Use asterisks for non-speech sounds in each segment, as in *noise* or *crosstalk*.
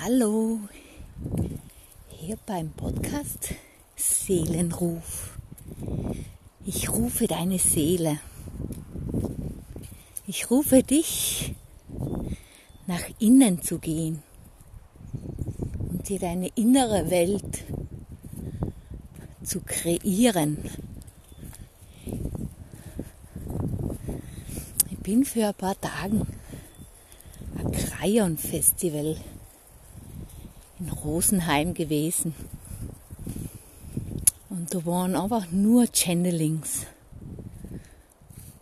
Hallo, hier beim Podcast Seelenruf. Ich rufe deine Seele. Ich rufe dich, nach innen zu gehen und dir deine innere Welt zu kreieren. Ich bin für ein paar Tage ein Crayon-Festival in Rosenheim gewesen. Und da waren einfach nur Channelings.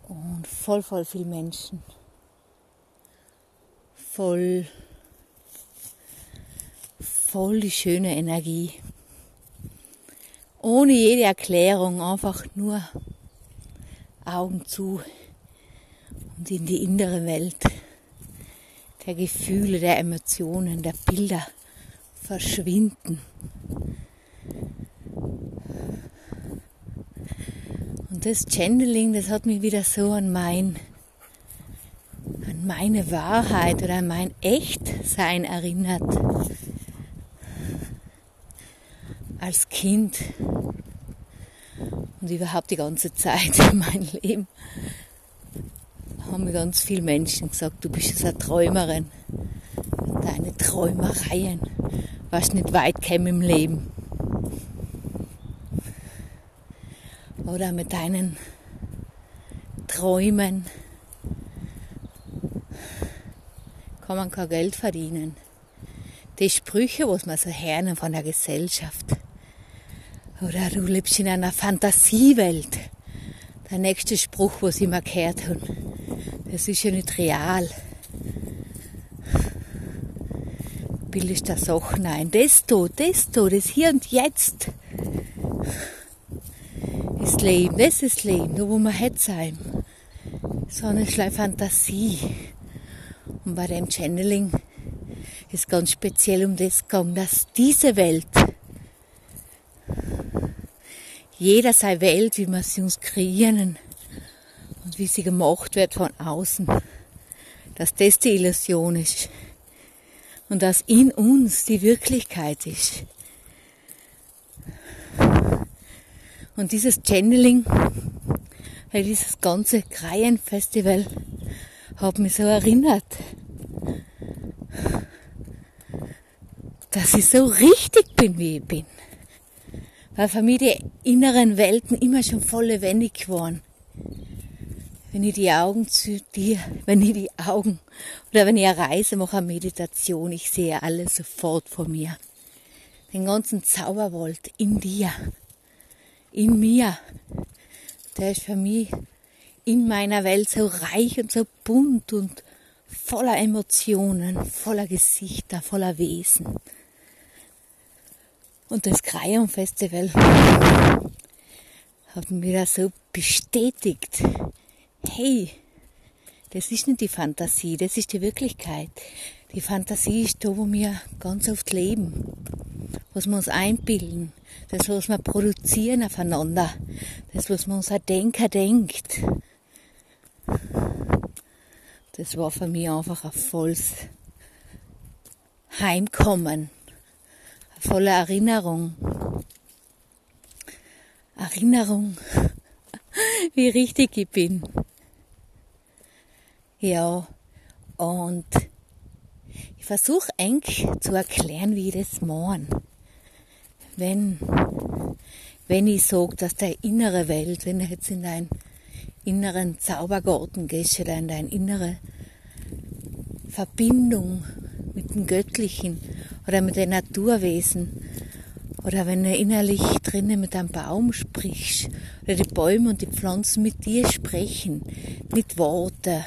Und voll, voll viel Menschen. Voll, voll die schöne Energie. Ohne jede Erklärung, einfach nur Augen zu und in die innere Welt der Gefühle, der Emotionen, der Bilder verschwinden. Und das Channeling, das hat mich wieder so an mein, an meine Wahrheit oder an mein Echtsein erinnert. Als Kind und überhaupt die ganze Zeit *laughs* in meinem Leben haben mir ganz viele Menschen gesagt, du bist eine Träumerin. Deine Träumereien was nicht weit käme im Leben. Oder mit deinen Träumen kann man kein Geld verdienen. Die Sprüche, was man so hören von der Gesellschaft. Oder du lebst in einer Fantasiewelt. Der nächste Spruch, was ich immer gehört habe. Das ist ja nicht real. Bildest da Sachen ein. Das da, das da, das hier und jetzt ist Leben, das ist Leben, da wo wir hätte sein. So eine schleif Fantasie. Und bei dem Channeling ist ganz speziell um das gegangen, dass diese Welt, jeder sei Welt, wie wir sie uns kreieren und wie sie gemacht wird von außen, dass das die Illusion ist und dass in uns die Wirklichkeit ist. Und dieses Channeling, dieses ganze Kreienfestival hat mich so erinnert, dass ich so richtig bin, wie ich bin. Weil für mich die inneren Welten immer schon voll lebendig waren wenn ich die Augen zu dir, wenn ich die Augen oder wenn ich eine Reise mache, eine Meditation, ich sehe alles sofort vor mir. Den ganzen Zauberwald in dir, in mir, der ist für mich in meiner Welt so reich und so bunt und voller Emotionen, voller Gesichter, voller Wesen. Und das Crayon Festival hat mich da so bestätigt, hey, das ist nicht die Fantasie, das ist die Wirklichkeit. Die Fantasie ist da, wo wir ganz oft leben, was wir uns einbilden, das, was wir produzieren aufeinander, das, was man unser Denker denkt. Das war für mich einfach ein volles Heimkommen, eine volle Erinnerung. Erinnerung, *laughs* wie richtig ich bin. Ja, und ich versuche eigentlich zu erklären, wie ich das meine. Wenn, wenn ich sage, dass deine innere Welt, wenn du jetzt in deinen inneren Zaubergarten gehst oder in deine innere Verbindung mit dem Göttlichen oder mit den Naturwesen oder wenn du innerlich drinnen mit einem Baum sprichst oder die Bäume und die Pflanzen mit dir sprechen, mit Worten,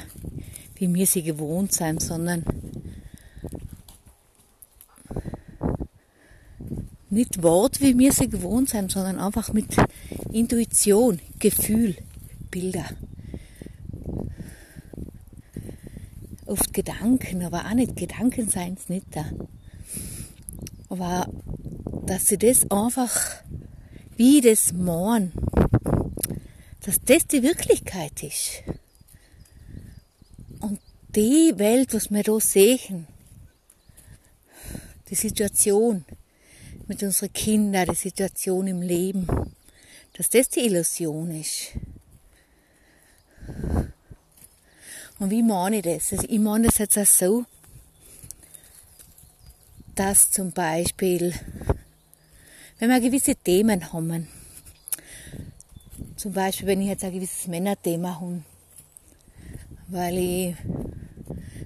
wie wir sie gewohnt sind, sondern nicht Wort, wie wir sie gewohnt sind, sondern einfach mit Intuition, Gefühl, Bilder. Oft Gedanken, aber auch nicht Gedanken seien es nicht da. Aber dass sie das einfach wie das Morn, dass das die Wirklichkeit ist die Welt, was wir da sehen, die Situation mit unseren Kindern, die Situation im Leben, dass das die Illusion ist. Und wie meine ich das? Also ich meine das jetzt auch so, dass zum Beispiel, wenn wir gewisse Themen haben, zum Beispiel, wenn ich jetzt ein gewisses Männerthema habe, weil ich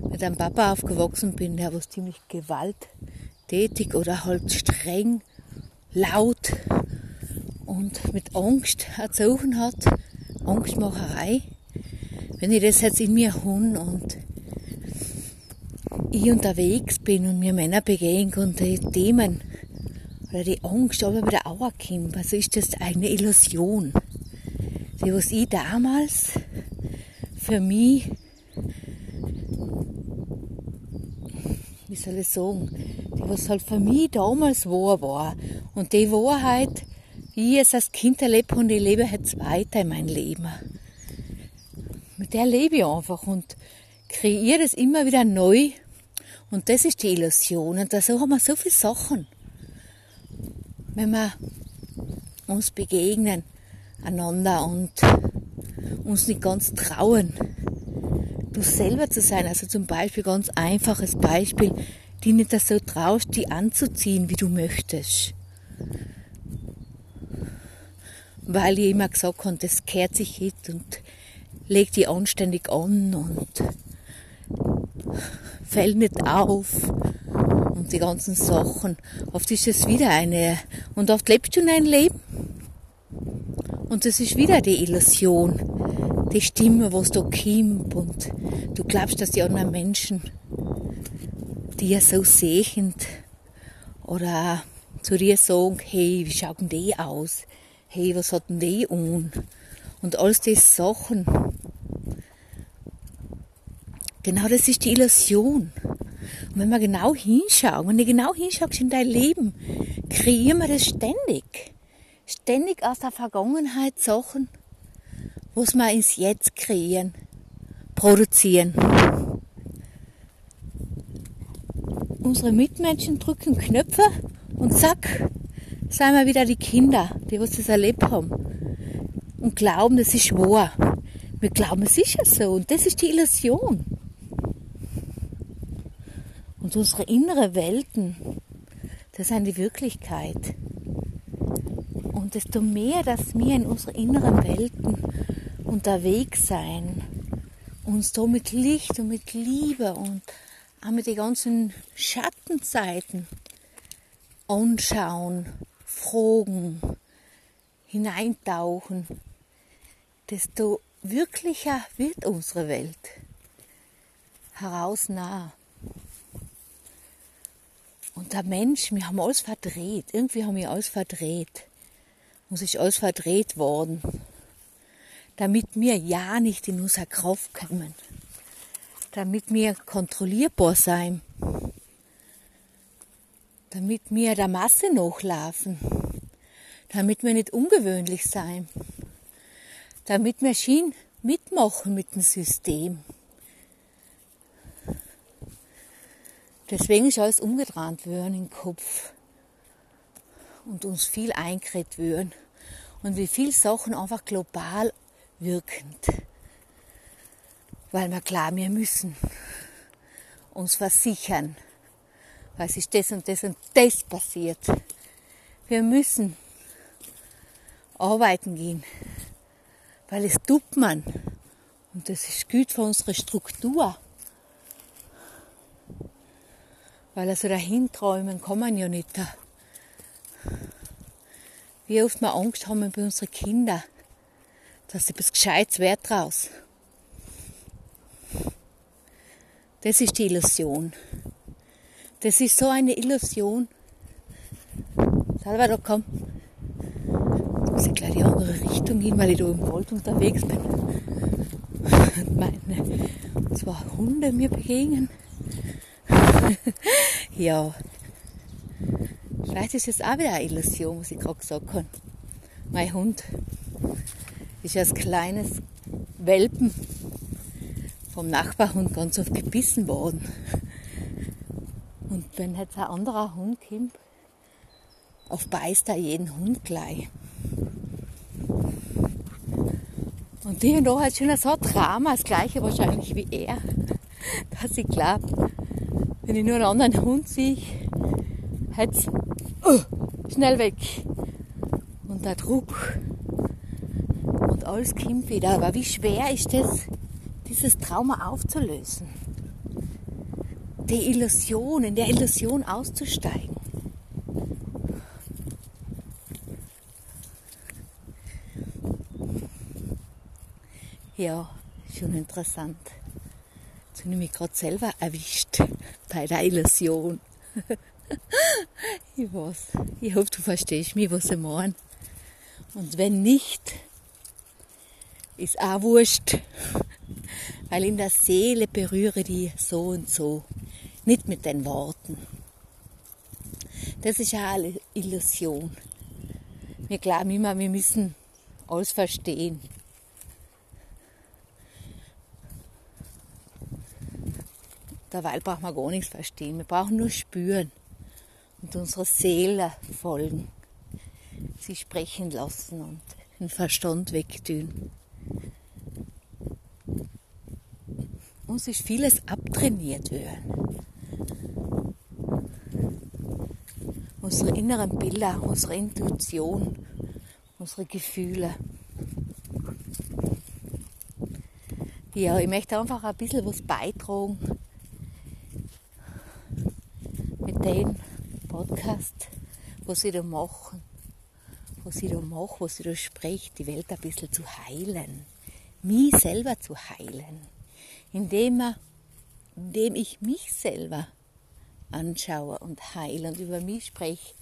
mit einem Papa aufgewachsen bin, der was ziemlich gewalttätig oder halt streng, laut und mit Angst erzogen hat, Angstmacherei. Wenn ich das jetzt in mir habe und ich unterwegs bin und mir Männer begegnen und die Themen oder die Angst aber wieder kommt, also ist das eine Illusion. Die, was ich damals für mich, wie soll ich sagen, die, was halt für mich damals wahr war. Und die Wahrheit, wie ich es als Kind erlebt und ich lebe jetzt weiter in mein Leben. Mit der lebe ich einfach und kreiere das immer wieder neu und das ist die Illusion. Und so haben wir so viele Sachen. Wenn wir uns begegnen einander und uns nicht ganz trauen, du selber zu sein. Also zum Beispiel ganz einfaches Beispiel, die nicht so traust, die anzuziehen, wie du möchtest. Weil ich immer gesagt habe, das kehrt sich nicht und leg die anständig an und fällt nicht auf und die ganzen Sachen. Oft ist es wieder eine, und oft lebst du in ein Leben und das ist wieder die Illusion, die Stimme, was da kommt und du glaubst, dass die anderen Menschen dir so sehend oder zu dir sagen, hey, wie schaut denn die aus? Hey, was hat denn die an? Und all diese Sachen, Genau das ist die Illusion. Und wenn wir genau hinschauen, wenn du genau hinschaust in dein Leben, kreieren wir das ständig. Ständig aus der Vergangenheit Sachen, was wir ins Jetzt kreieren, produzieren. Unsere Mitmenschen drücken Knöpfe und zack, sind wir wieder die Kinder, die was das erlebt haben. Und glauben, das ist wahr. Wir glauben, es ist ja so. Und das ist die Illusion. Und unsere innere Welten, das sind die Wirklichkeit. Und desto mehr, dass wir in unseren inneren Welten unterwegs sein, uns da mit Licht und mit Liebe und auch mit den ganzen Schattenzeiten anschauen, fragen, hineintauchen, desto wirklicher wird unsere Welt. Heraus nah. Und der Mensch, wir haben alles verdreht. Irgendwie haben wir alles verdreht. Uns ist alles verdreht worden. Damit wir ja nicht in unsere Kraft kommen. Damit wir kontrollierbar sein. Damit wir der Masse nachlaufen. Damit wir nicht ungewöhnlich sein. Damit wir schien mitmachen mit dem System. Deswegen ist alles umgedreht worden im Kopf und uns viel eingeredet worden und wie viele Sachen einfach global wirkend. Weil wir klar, wir müssen uns versichern, weil es ist das und das und das passiert. Wir müssen arbeiten gehen, weil es tut man und das ist gut für unsere Struktur. Weil also dahin träumen kann man ja nicht. Wie oft wir Angst haben bei unseren Kindern, dass sie etwas Gescheites wird draus. Das ist die Illusion. Das ist so eine Illusion. Salvador, komm. Jetzt muss ich gleich die andere Richtung gehen, weil ich da im Wald unterwegs bin. *laughs* Und meine zwei Hunde mir begegnen. *laughs* ja. Vielleicht ist es auch wieder eine Illusion, was ich gerade gesagt habe. Mein Hund ist als kleines Welpen vom Nachbarhund ganz oft gebissen worden. Und wenn jetzt ein anderer Hund kommt, auf beißt er jeden Hund gleich. Und die da hat schon so ein Drama, das gleiche wahrscheinlich wie er, *laughs* dass ich glaube, wenn ich nur einen anderen Hund sehe, hätte uh, schnell weg. Und der Druck und alles kommt wieder. Aber wie schwer ist das, dieses Trauma aufzulösen? Die Illusion, in der Illusion auszusteigen. Ja, schon interessant. Jetzt habe ich mich gerade selber erwischt der Illusion. *laughs* ich weiß. Ich hoffe, du verstehst mich, was ich meine. Und wenn nicht, ist auch wurscht. *laughs* Weil in der Seele berühre die so und so. Nicht mit den Worten. Das ist ja eine Illusion. Wir glauben immer, wir müssen alles verstehen. Derweil brauchen wir gar nichts verstehen. Wir brauchen nur spüren und unserer Seele folgen. Sie sprechen lassen und den Verstand wegtun. Uns ist vieles abtrainiert worden. Unsere inneren Bilder, unsere Intuition, unsere Gefühle. Ja, ich möchte einfach ein bisschen was beitragen den Podcast, was ich da mache, was ich da mache, was ich da spreche, die Welt ein bisschen zu heilen, mich selber zu heilen, indem, indem ich mich selber anschaue und heile und über mich spreche,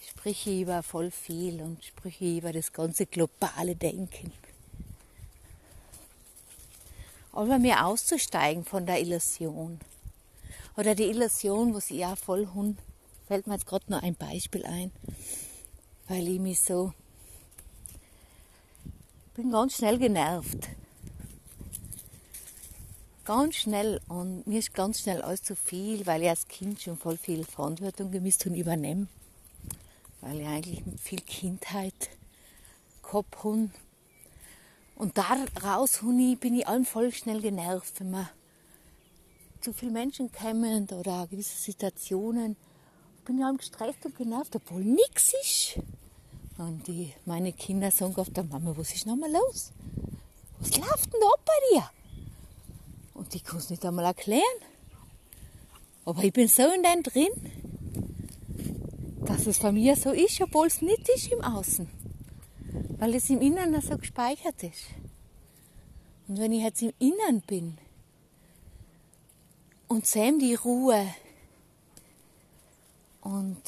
spreche ich über voll viel und spreche über das ganze globale Denken. Aber mir auszusteigen von der Illusion oder die Illusion, wo sie ja voll Hund, fällt mir jetzt gerade nur ein Beispiel ein, weil ich mich so, bin ganz schnell genervt. Ganz schnell und mir ist ganz schnell alles zu viel, weil ich als Kind schon voll viel Verantwortung gemisst und übernehme. Weil ich eigentlich viel Kindheit gehabt habe. Und daraus bin ich allem voll schnell genervt, wenn man zu viele Menschen kommen oder gewisse Situationen, bin ich allem gestresst und genervt, obwohl nichts ist. Und die, meine Kinder sagen oft, Mama, was ist nochmal los? Was läuft denn da bei dir? Und ich kann es nicht einmal erklären. Aber ich bin so in dem drin, dass es bei mir so ist, obwohl es nicht ist im Außen. Weil es im Inneren so gespeichert ist. Und wenn ich jetzt im Inneren bin, und Sam die Ruhe und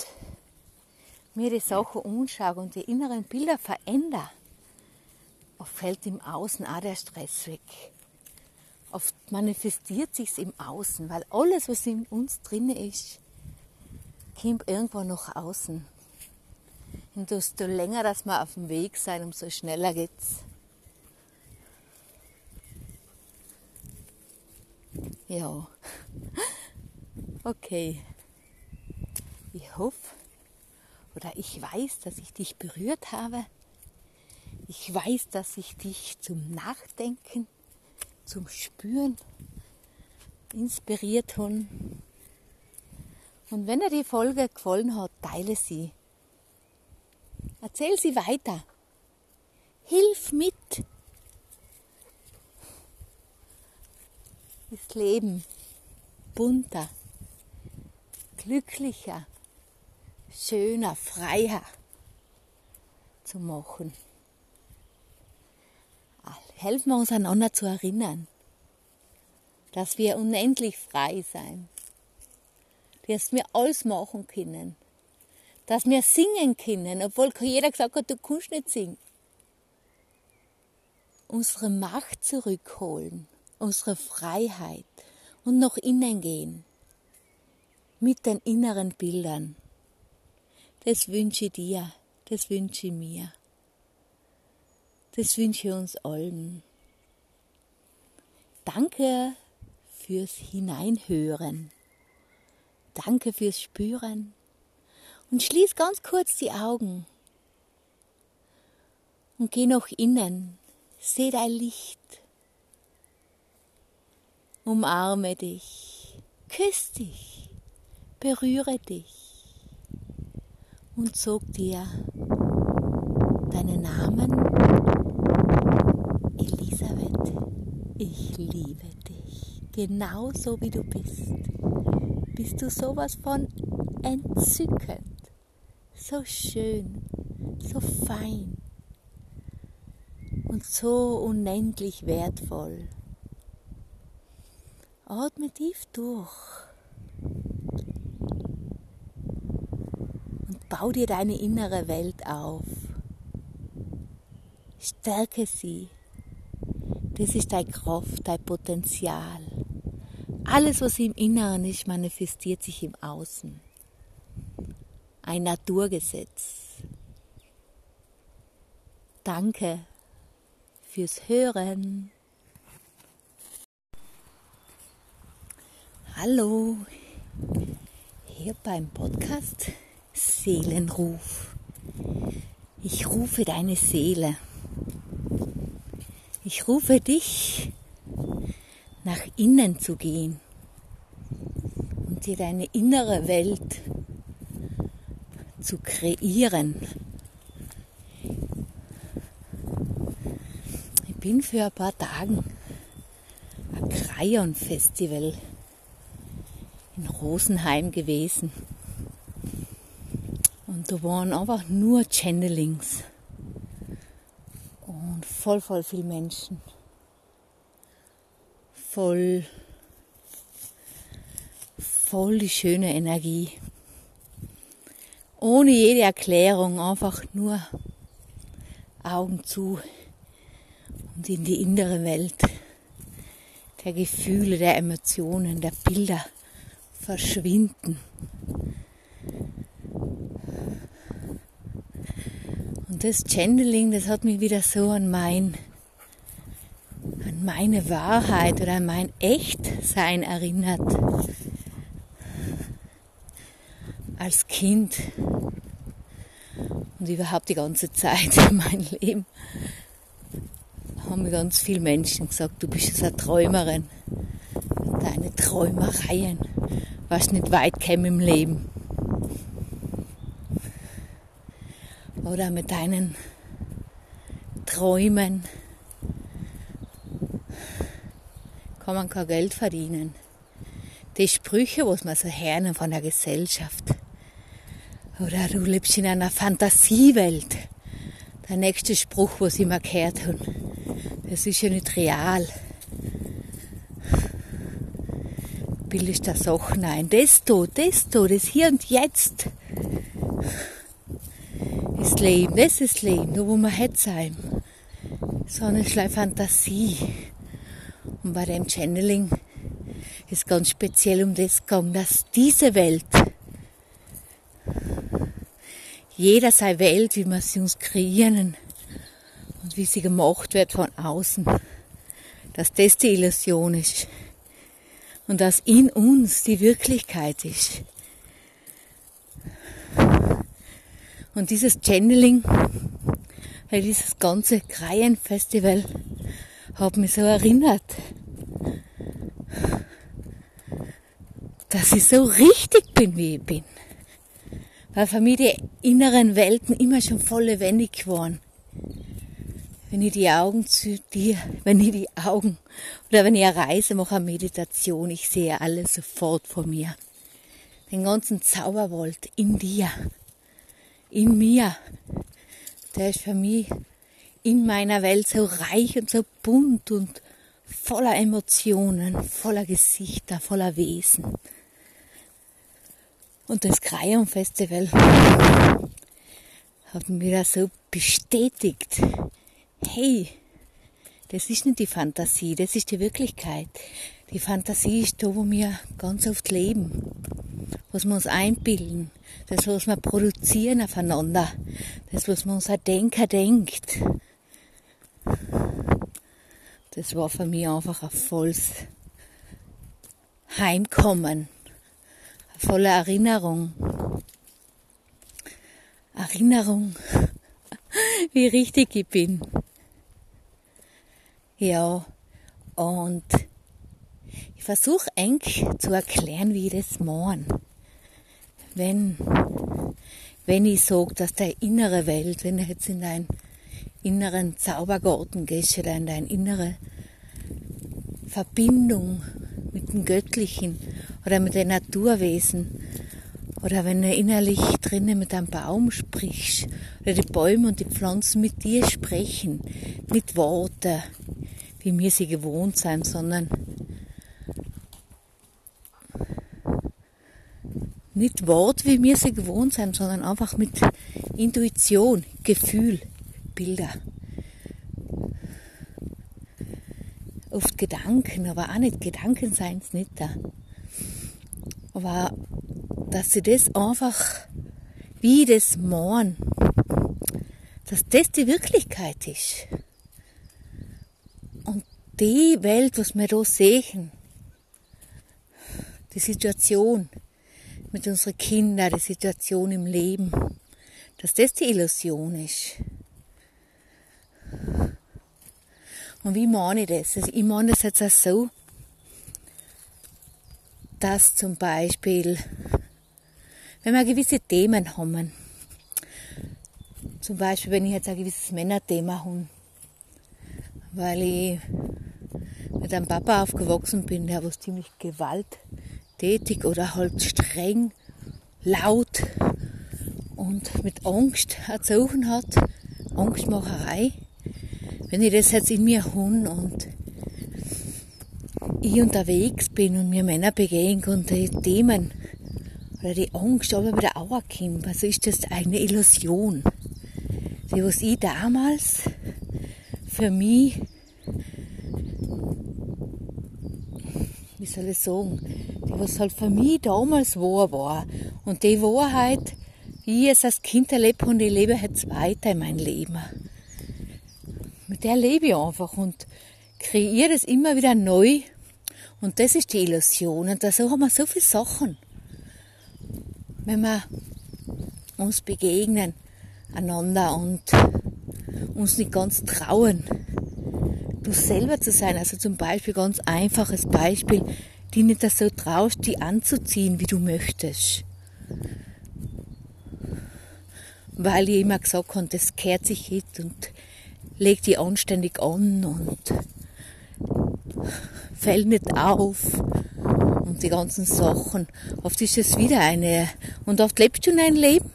mir die Sachen anschaue und die inneren Bilder verändere, oft fällt im Außen auch der Stress weg. Oft manifestiert sich im Außen, weil alles, was in uns drin ist, kommt irgendwo nach außen. Und desto länger, dass wir auf dem Weg sein, umso schneller geht's. Ja. Okay. Ich hoffe oder ich weiß, dass ich dich berührt habe. Ich weiß, dass ich dich zum Nachdenken, zum Spüren inspiriert habe. Und wenn dir die Folge gefallen hat, teile sie. Erzähl sie weiter. Hilf mit. Das Leben. Bunter, glücklicher, schöner, freier. Zu machen. Helfen wir uns einander zu erinnern, dass wir unendlich frei sein, dass wir alles machen können, dass wir singen können, obwohl jeder gesagt hat, du kannst nicht singen. Unsere Macht zurückholen unsere Freiheit und noch innen gehen mit den inneren Bildern. Das wünsche ich dir, das wünsche ich mir, das wünsche ich uns allen. Danke fürs Hineinhören. Danke fürs Spüren. Und schließ ganz kurz die Augen. Und geh noch innen. Seh dein Licht. Umarme dich. Küss dich. Berühre dich. Und sog dir deinen Namen. Elisabeth, ich liebe dich. Genauso wie du bist. Bist du sowas von entzückend. So schön. So fein und so unendlich wertvoll. Atme tief durch und bau dir deine innere Welt auf. Stärke sie. Das ist deine Kraft, dein Potenzial. Alles, was im Inneren ist, manifestiert sich im Außen. Ein Naturgesetz. Danke fürs Hören. Hallo, hier beim Podcast Seelenruf. Ich rufe deine Seele. Ich rufe dich, nach innen zu gehen und dir deine innere Welt zu kreieren, bin für ein paar Tage am Krayon Festival Rosenheim gewesen. Und da waren einfach nur Channelings. Und voll, voll viel Menschen. Voll, voll die schöne Energie. Ohne jede Erklärung, einfach nur Augen zu und in die innere Welt der Gefühle, der Emotionen, der Bilder verschwinden. Und das Channeling, das hat mich wieder so an mein, an meine Wahrheit oder an mein Echtsein erinnert. Als Kind und überhaupt die ganze Zeit in meinem Leben haben mir ganz viele Menschen gesagt, du bist eine Träumerin. Deine Träumereien, was nicht weit käme im Leben. Oder mit deinen Träumen kann man kein Geld verdienen. Die Sprüche, was man so hören von der Gesellschaft. Oder du lebst in einer Fantasiewelt. Der nächste Spruch, was ich immer gehört habe. Es ist ja nicht real. Bildest da Sachen ein. Das da, das da, das hier und jetzt ist Leben, das ist Leben, da wo wir heute sein. So eine kleine Fantasie. Und bei dem Channeling ist ganz speziell um das gegangen, dass diese Welt, jeder sei Welt, wie wir sie uns kreieren, und wie sie gemacht wird von außen, dass das die Illusion ist und dass in uns die Wirklichkeit ist. Und dieses Channeling, weil dieses ganze Kreienfestival hat mich so erinnert, dass ich so richtig bin, wie ich bin. Weil für mich die inneren Welten immer schon voll lebendig waren wenn ich die Augen zu dir, wenn ich die Augen oder wenn ich eine Reise mache, eine Meditation, ich sehe alles sofort vor mir. Den ganzen Zauberwald in dir, in mir, der ist für mich in meiner Welt so reich und so bunt und voller Emotionen, voller Gesichter, voller Wesen. Und das Crayon Festival hat mir das so bestätigt, hey, das ist nicht die Fantasie, das ist die Wirklichkeit. Die Fantasie ist da, wo wir ganz oft leben, was wir uns einbilden, das, was wir produzieren aufeinander, das, was wir unser Denker denkt. Das war für mich einfach ein volles Heimkommen, ein voller Erinnerung. Erinnerung, *laughs* wie richtig ich bin. Ja, und ich versuche eng zu erklären, wie ich das meine. Wenn, wenn ich sage, dass deine innere Welt, wenn du jetzt in deinen inneren Zaubergarten gehst oder in deine innere Verbindung mit dem Göttlichen oder mit den Naturwesen oder wenn du innerlich drinnen mit einem Baum sprichst oder die Bäume und die Pflanzen mit dir sprechen, nicht Worte, wie wir sie gewohnt sind, sondern nicht Wort, wie wir sie gewohnt sind, sondern einfach mit Intuition, Gefühl, Bilder. Oft Gedanken, aber auch nicht Gedanken seien es nicht da. Aber dass sie das einfach wie das Morn, dass das die Wirklichkeit ist. Die Welt, was wir da sehen, die Situation mit unseren Kindern, die Situation im Leben, dass das die Illusion ist. Und wie meine ich das? Also ich meine das jetzt auch so, dass zum Beispiel, wenn wir gewisse Themen haben, zum Beispiel, wenn ich jetzt ein gewisses Männerthema habe, weil ich mit einem Papa aufgewachsen bin, der was ziemlich gewalttätig oder halt streng, laut und mit Angst erzogen hat, Angstmacherei, wenn ich das jetzt in mir habe und ich unterwegs bin und mir Männer begegnen und die Themen oder die Angst aber wieder kommt, also ist das eine Illusion. Die, was ich damals für mich, soll ich sagen, die, was halt für mich damals wahr war. Und die Wahrheit, wie ich es als Kind erlebt und ich lebe jetzt weiter in mein Leben mit der lebe ich einfach und kreiere das immer wieder neu. Und das ist die Illusion. Und so haben wir so viele Sachen. Wenn wir uns begegnen einander und uns nicht ganz trauen, du selber zu sein. Also zum Beispiel ganz einfaches Beispiel, die nicht so traust, die anzuziehen, wie du möchtest. Weil ich immer gesagt habe, das kehrt sich nicht und leg die anständig an und fällt nicht auf und die ganzen Sachen. Oft ist es wieder eine, und oft lebst du in ein Leben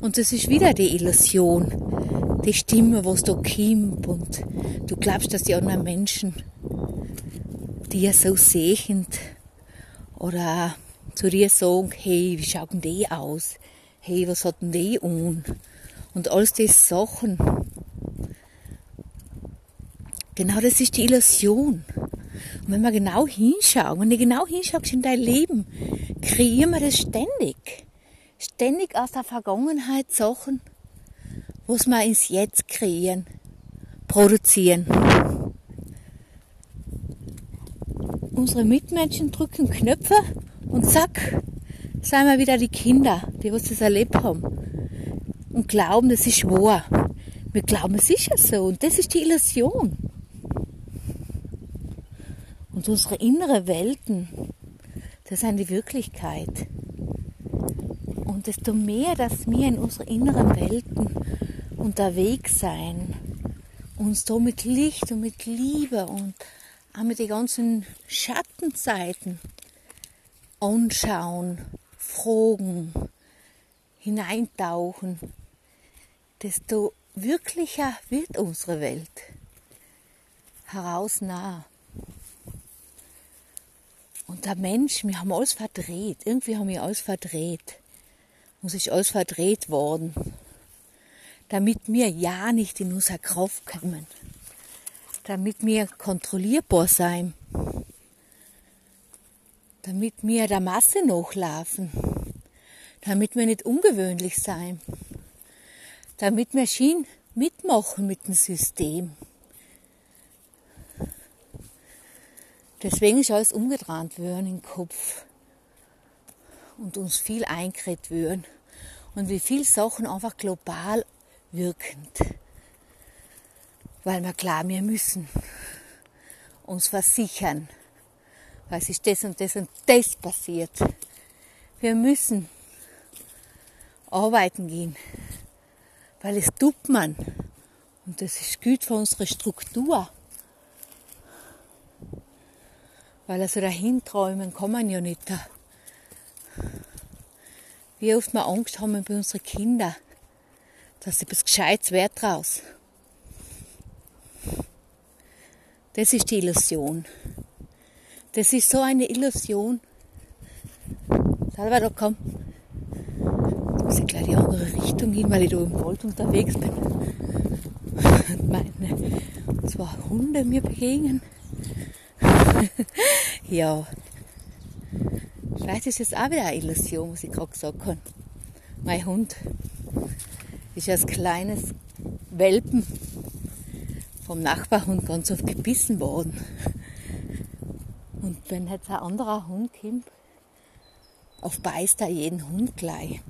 und das ist wieder die Illusion, die Stimme, was da kommt und du glaubst, dass die anderen Menschen ja so sehend oder zu dir sagen, hey, wie schaut denn die aus? Hey, was hat denn die an? Und alles die Sachen, genau das ist die Illusion. Und wenn wir genau hinschauen, wenn du genau hinschaust in dein Leben, kreieren wir das ständig. Ständig aus der Vergangenheit Sachen, was wir ins Jetzt kreieren, produzieren. Unsere Mitmenschen drücken Knöpfe und zack, seien wir wieder die Kinder, die was das erlebt haben und glauben, das ist wahr. Wir glauben, es ist ja so und das ist die Illusion. Und unsere innere Welten, das sind die Wirklichkeit. Und desto mehr, dass wir in unseren inneren Welten unterwegs sein, uns da mit Licht und mit Liebe und auch mit den ganzen Schattenseiten anschauen, fragen, hineintauchen, desto wirklicher wird unsere Welt. Heraus nah. Und der Mensch, wir haben alles verdreht. Irgendwie haben wir alles verdreht. Uns ist alles verdreht worden. Damit wir ja nicht in unsere Kraft kommen. Damit wir kontrollierbar sein. Damit wir der Masse nachlaufen. Damit wir nicht ungewöhnlich sein damit Maschinen mitmachen mit dem System. Deswegen ist alles umgedreht worden im Kopf. Und uns viel eingeredet würden und wie viel Sachen einfach global wirkend. Weil wir klar, wir müssen uns versichern, was ist das und das und das passiert. Wir müssen arbeiten gehen, weil es tut man. Und das ist gut für unsere Struktur. Weil also dahin träumen kann man ja nicht. Wie oft wir Angst haben bei unseren Kindern, dass sie etwas Gescheites wird draus. Das ist die Illusion. Das ist so eine Illusion. Salvador, komm. Ich muss gleich die andere Richtung hin, weil ich da im Wald unterwegs bin. Und *laughs* meine zwei Hunde mir begegnen. *laughs* ja. Vielleicht ist es auch wieder eine Illusion, was ich gerade gesagt habe. Mein Hund ist als kleines Welpen vom Nachbarhund ganz oft gebissen worden. Und wenn jetzt ein anderer Hund kommt, auf beißt er jeden Hund gleich.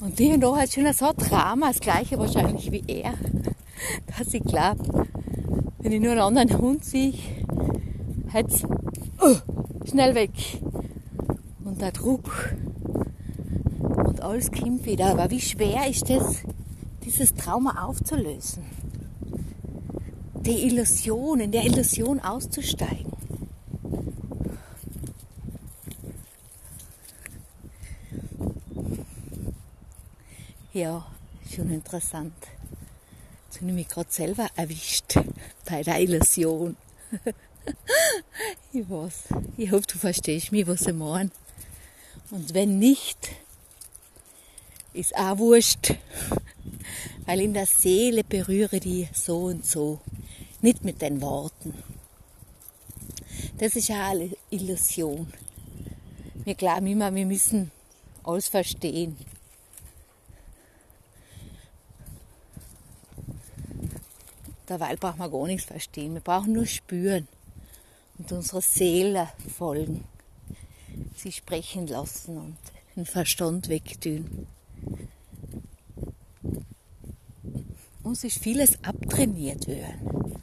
Und die und da hat schon so ein Drama, das gleiche wahrscheinlich wie er, dass ich glaube, wenn ich nur einen anderen Hund sehe, uh, schnell weg. Und der Druck und alles kommt wieder. Aber wie schwer ist das, dieses Trauma aufzulösen? Die Illusion, in der Illusion auszusteigen. Ja, schon interessant. Jetzt habe ich mich gerade selber erwischt bei der Illusion. *laughs* *laughs* ich weiß. Ich hoffe, du verstehst mich, was ich meine. Und wenn nicht, ist auch wurscht. Weil in der Seele berühre die so und so. Nicht mit den Worten. Das ist ja eine Illusion. Wir glauben immer, wir müssen alles verstehen. Derweil brauchen wir gar nichts verstehen. Wir brauchen nur spüren und unserer Seele folgen. Sie sprechen lassen und den Verstand wegtun. Uns ist vieles abtrainiert worden.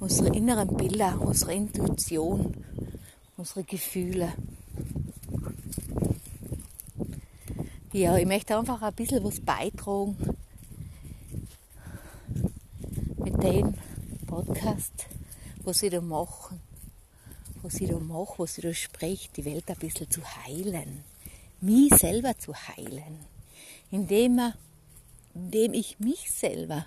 Unsere inneren Bilder, unsere Intuition, unsere Gefühle. Ja, ich möchte einfach ein bisschen was beitragen den Podcast, was ich da mache, was ich da mache, was ich da spreche, die Welt ein bisschen zu heilen, mich selber zu heilen, indem, indem ich mich selber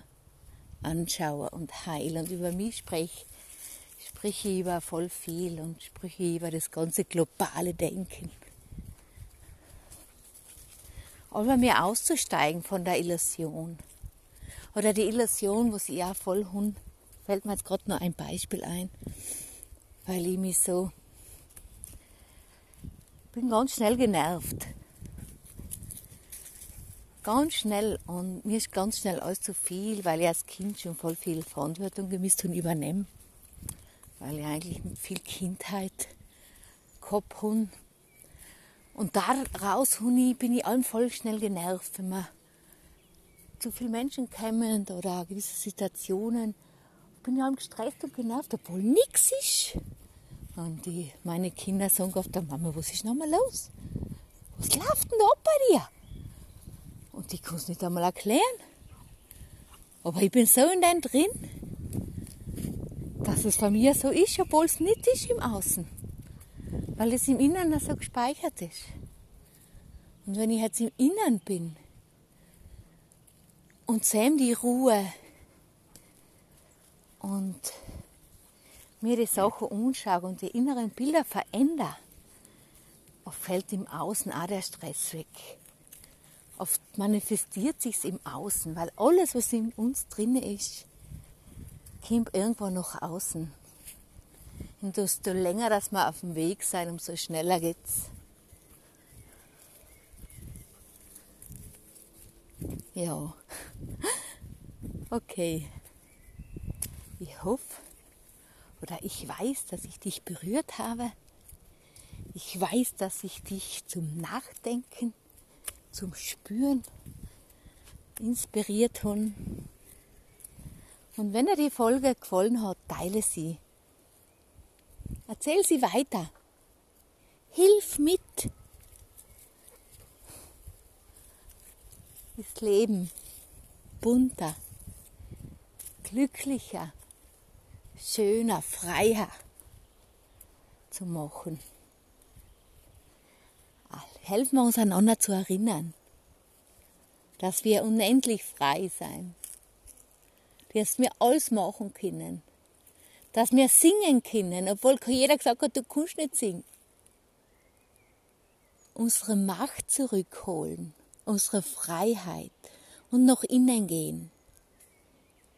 anschaue und heile und über mich spreche, spreche ich über voll viel und spreche über das ganze globale Denken. Aber mir auszusteigen von der Illusion oder die Illusion, wo sie ja voll Hund, fällt mir jetzt gerade nur ein Beispiel ein, weil ich mich so, bin ganz schnell genervt. Ganz schnell und mir ist ganz schnell alles zu viel, weil ich als Kind schon voll viel Verantwortung gemisst und übernehme. Weil ich eigentlich viel Kindheit gehabt habe. Und daraus bin ich allem voll schnell genervt, wenn man zu viele Menschen kommen oder gewisse Situationen, bin ich gestresst und genervt, obwohl nichts ist. Und die, meine Kinder sagen oft, Mama, was ist nochmal los? Was läuft denn da bei dir? Und ich kann es nicht einmal erklären. Aber ich bin so in dem drin, dass es von mir so ist, obwohl es nicht ist im Außen. Weil es im Inneren so gespeichert ist. Und wenn ich jetzt im Inneren bin, und Sam die Ruhe und mir die Sachen anschaue und die inneren Bilder verändere, fällt im Außen auch der Stress weg. Oft manifestiert sich im Außen, weil alles, was in uns drin ist, kommt irgendwo nach außen. Und desto länger, dass wir auf dem Weg sein, umso schneller geht's. Ja. *laughs* Okay. Ich hoffe, Oder ich weiß, dass ich dich berührt habe. Ich weiß, dass ich dich zum Nachdenken, zum Spüren inspiriert habe. Und wenn dir die Folge gefallen hat, teile sie. Erzähl sie weiter. Hilf mit. Das Leben bunter, glücklicher, schöner, freier zu machen. Helfen wir uns einander zu erinnern, dass wir unendlich frei sein, dass wir alles machen können, dass wir singen können, obwohl jeder gesagt hat, du kannst nicht singen. Unsere Macht zurückholen, unsere Freiheit und nach innen gehen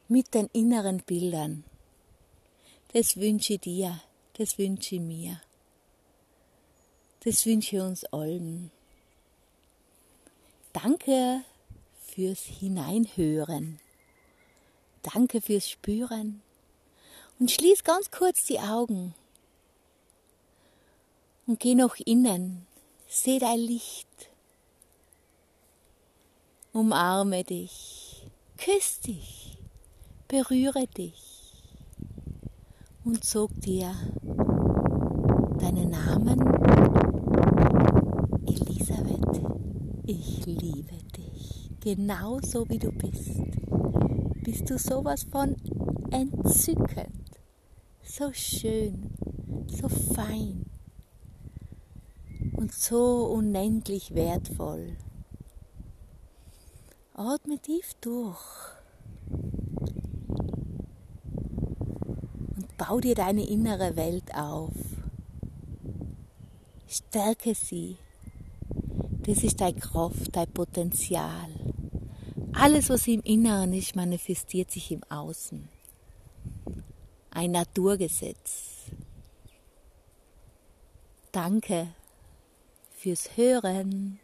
mit den inneren Bildern. Das wünsche ich dir, das wünsche ich mir. Das wünsche ich uns allen. Danke fürs Hineinhören. Danke fürs Spüren. Und schließ ganz kurz die Augen. Und geh nach innen. Seh dein Licht. Umarme dich. Küss dich. Berühre dich. Und sog dir deinen Namen. Elisabeth, ich liebe dich. Genauso wie du bist. Bist du sowas von entzückend so schön, so fein und so unendlich wertvoll. Atme tief durch und bau dir deine innere Welt auf. Stärke sie. Das ist deine Kraft, dein Potenzial. Alles, was im Inneren ist, manifestiert sich im Außen ein Naturgesetz. Danke fürs Hören.